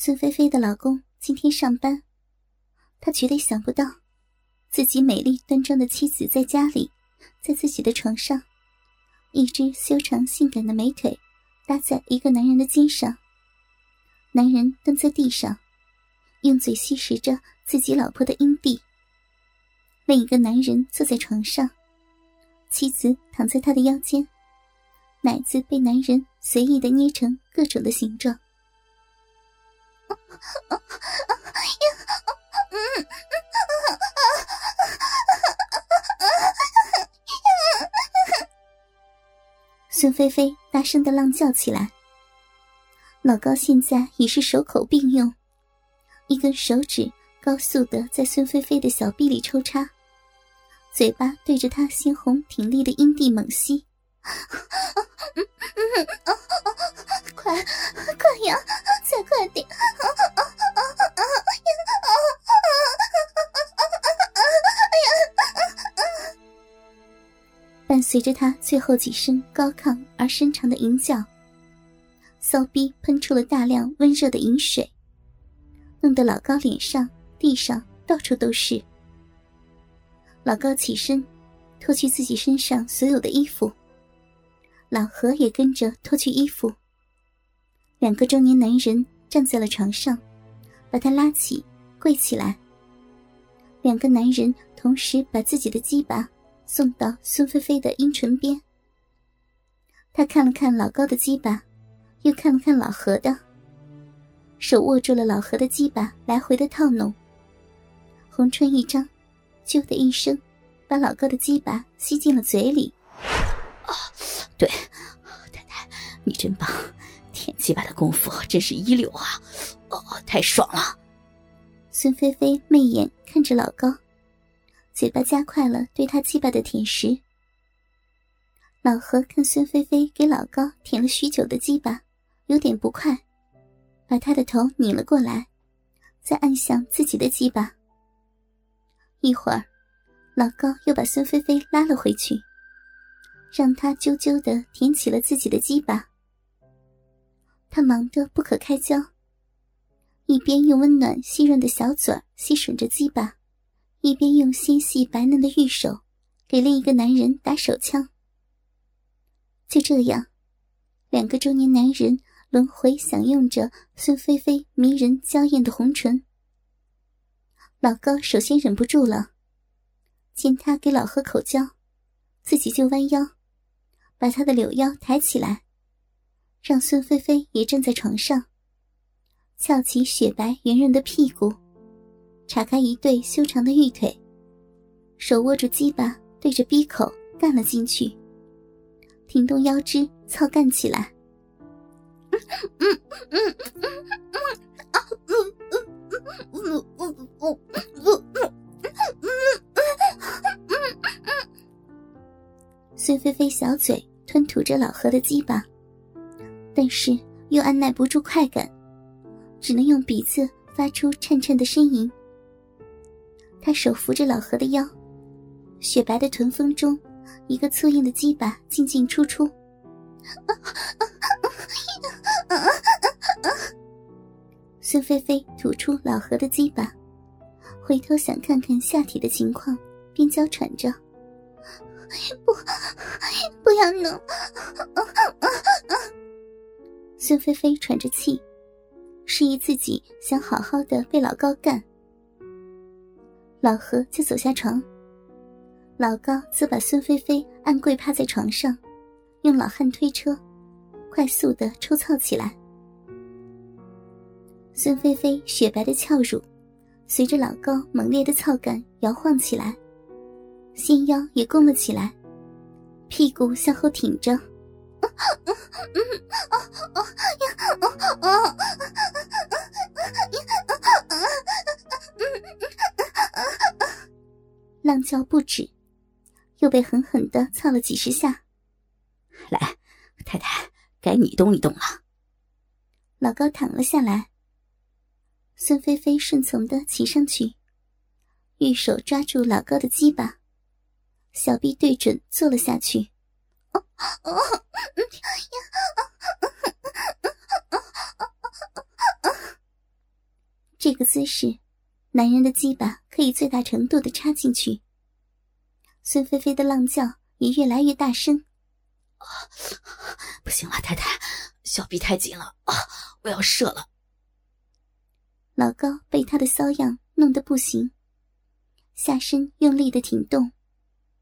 孙菲菲的老公今天上班，他绝对想不到，自己美丽端庄的妻子在家里，在自己的床上，一只修长性感的美腿搭在一个男人的肩上，男人蹲在地上，用嘴吸食着自己老婆的阴蒂。另一个男人坐在床上，妻子躺在他的腰间，奶子被男人随意的捏成各种的形状。孙菲菲大声的浪叫起来。老高现在已是手口并用，一根手指高速的在孙菲菲的小臂里抽插，嘴巴对着她鲜红挺立的阴蒂猛吸。快，快呀！再快点！伴随着他最后几声高亢而深长的吟叫，骚逼喷出了大量温热的饮水，弄得老高脸上、地上到处都是。老高起身，脱去自己身上所有的衣服。老何也跟着脱去衣服。两个中年男人站在了床上，把他拉起，跪起来。两个男人同时把自己的鸡巴送到孙菲菲的阴唇边。他看了看老高的鸡巴，又看了看老何的，手握住了老何的鸡巴，来回的套弄。红唇一张，啾的一声，把老高的鸡巴吸进了嘴里。啊！对，太太，你真棒，鸡巴的功夫真是一流啊！哦，太爽了。孙菲菲媚眼看着老高，嘴巴加快了对他鸡巴的舔食。老何看孙菲菲给老高舔了许久的鸡巴，有点不快，把他的头拧了过来，再按向自己的鸡巴。一会儿，老高又把孙菲菲拉了回去。让他啾啾的舔起了自己的鸡巴，他忙得不可开交，一边用温暖细润的小嘴吸吮着鸡巴，一边用纤细白嫩的玉手给另一个男人打手枪。就这样，两个中年男人轮回享用着孙菲菲迷人娇艳的红唇。老高首先忍不住了，见他给老何口交，自己就弯腰。把他的柳腰抬起来，让孙菲菲也站在床上，翘起雪白圆润的屁股，叉开一对修长的玉腿，手握住鸡巴对着鼻口干了进去，挺动腰肢操干起来。孙菲菲小嘴吞吐着老何的鸡巴，但是又按耐不住快感，只能用鼻子发出颤颤的呻吟。他手扶着老何的腰，雪白的臀峰中，一个粗硬的鸡巴进进出出。孙菲菲吐出老何的鸡巴，回头想看看下体的情况，边娇喘着。不，不要弄！孙菲菲喘着气，示意自己想好好的被老高干。老何就走下床，老高则把孙菲菲按跪趴在床上，用老汉推车，快速的抽操起来。孙菲菲雪白的翘乳，随着老高猛烈的操感摇晃起来。纤腰也弓了起来，屁股向后挺着，浪叫不止，又被狠狠的操了几十下。来，太太，该你动一动了。老高躺了下来，孙菲菲顺从的骑上去，玉手抓住老高的鸡巴。小臂对准，坐了下去。这个姿势，男人的鸡巴可以最大程度的插进去。孙菲菲的浪叫也越来越大声。啊，不行了，太太，小臂太紧了啊！我要射了。老高被他的骚样弄得不行，下身用力的挺动，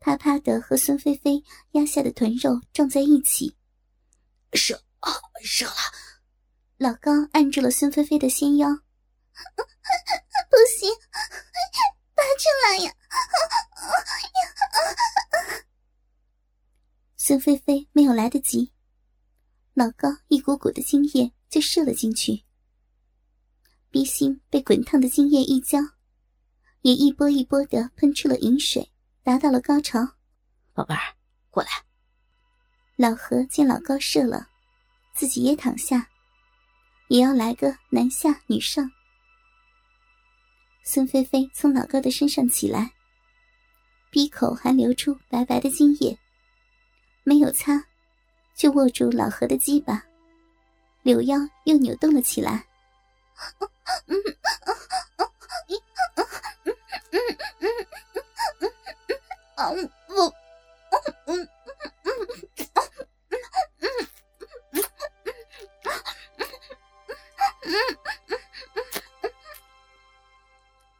啪啪的和孙菲菲压下的臀肉撞在一起。射啊，射了！老高按住了孙菲菲的纤腰，不行，拔出来呀！孙菲菲没有来得及，老高一股股的精液就射了进去，鼻心被滚烫的精液一浇，也一波一波的喷出了饮水，达到了高潮。宝贝儿，过来。老何见老高射了，自己也躺下，也要来个男下女上。孙菲菲从老高的身上起来，鼻口还流出白白的精液。没有擦，就握住老何的鸡巴，柳腰又扭动了起来。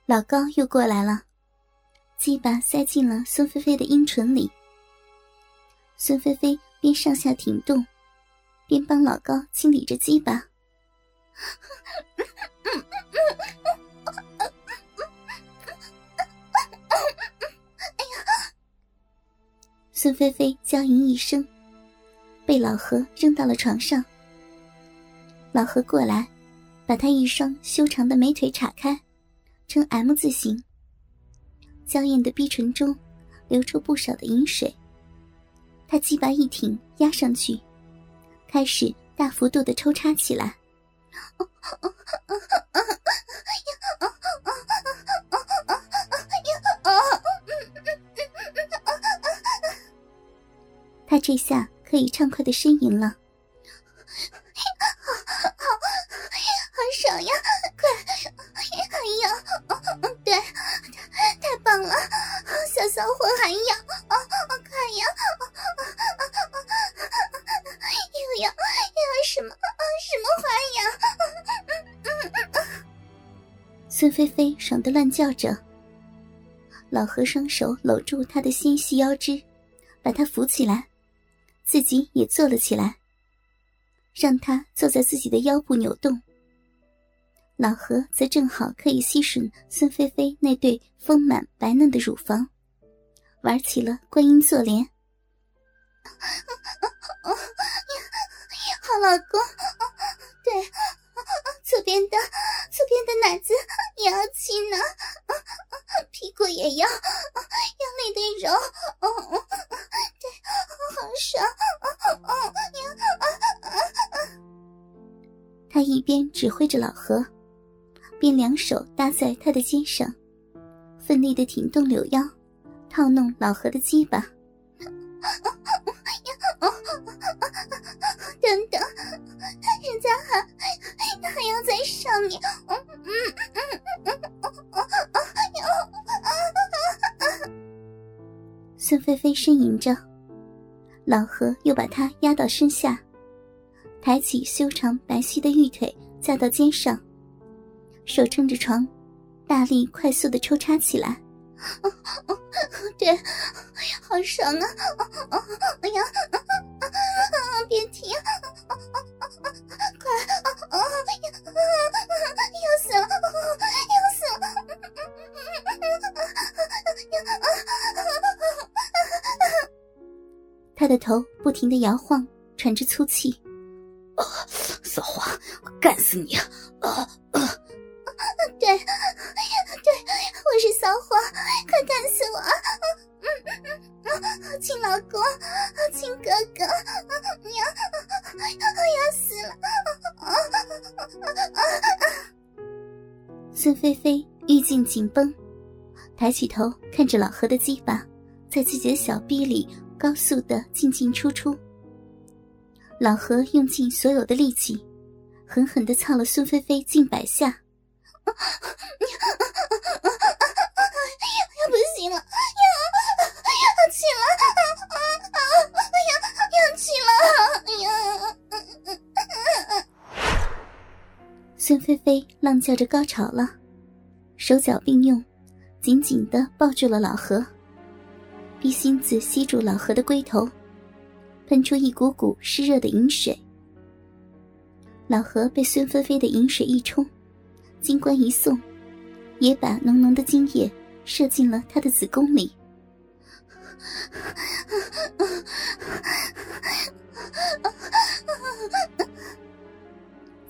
老高又过来了，鸡巴塞进了孙菲菲的阴唇里。孙菲菲边上下停动，边帮老高清理着鸡巴。孙菲菲娇吟一声，被老何扔到了床上。老何过来，把她一双修长的美腿岔开，呈 M 字形。娇艳的逼唇中流出不少的饮水。他鸡巴一挺，压上去，开始大幅度的抽插起来。这下可以畅快的呻吟了，好好好爽呀！快，还要，嗯，对，太棒了！小小火还要，啊，还要，又要又要什么？什么花样？孙菲菲爽的乱叫着，老何双手搂住她的纤细腰肢，把她扶起来。自己也坐了起来，让他坐在自己的腰部扭动。老何则正好可以吸吮孙菲菲那对丰满白嫩的乳房，玩起了观音坐莲。好老公，对，左边的左边的奶子。也要亲呢，屁股也要用力的揉，他一边指挥着老何，便两手搭在他的肩上，奋力的挺动柳腰，套弄老何的鸡巴。等等，人家还还要在上面。孙菲菲呻吟着，老何又把她压到身下，抬起修长白皙的玉腿架到肩上，手撑着床，大力快速的抽插起来。对，好爽啊！哎呀，别停！快！要死了！要死了！他的头不停的摇晃，喘着粗气。啊，骚货，我干死你！啊啊！对，对，我是骚货，快干死我！嗯嗯，亲老公，亲哥哥，娘，我要死了！孙菲菲玉颈紧绷，抬起头看着老何的鸡巴在自己的小臂里高速的进进出出。老何用尽所有的力气，狠狠的操了孙菲菲近百下。不行了，要要起了，啊啊！要要起了，呀！孙菲菲浪叫着高潮了，手脚并用，紧紧的抱住了老何，逼心子吸住老何的龟头，喷出一股股湿热的饮水。老何被孙菲菲的饮水一冲，金冠一送，也把浓浓的精液射进了他的子宫里。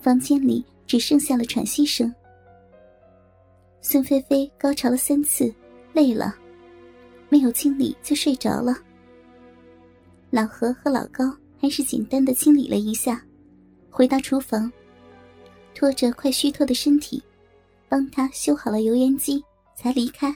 房间里只剩下了喘息声。孙菲菲高潮了三次，累了，没有清理就睡着了。老何和老高还是简单的清理了一下。回到厨房，拖着快虚脱的身体，帮他修好了油烟机，才离开。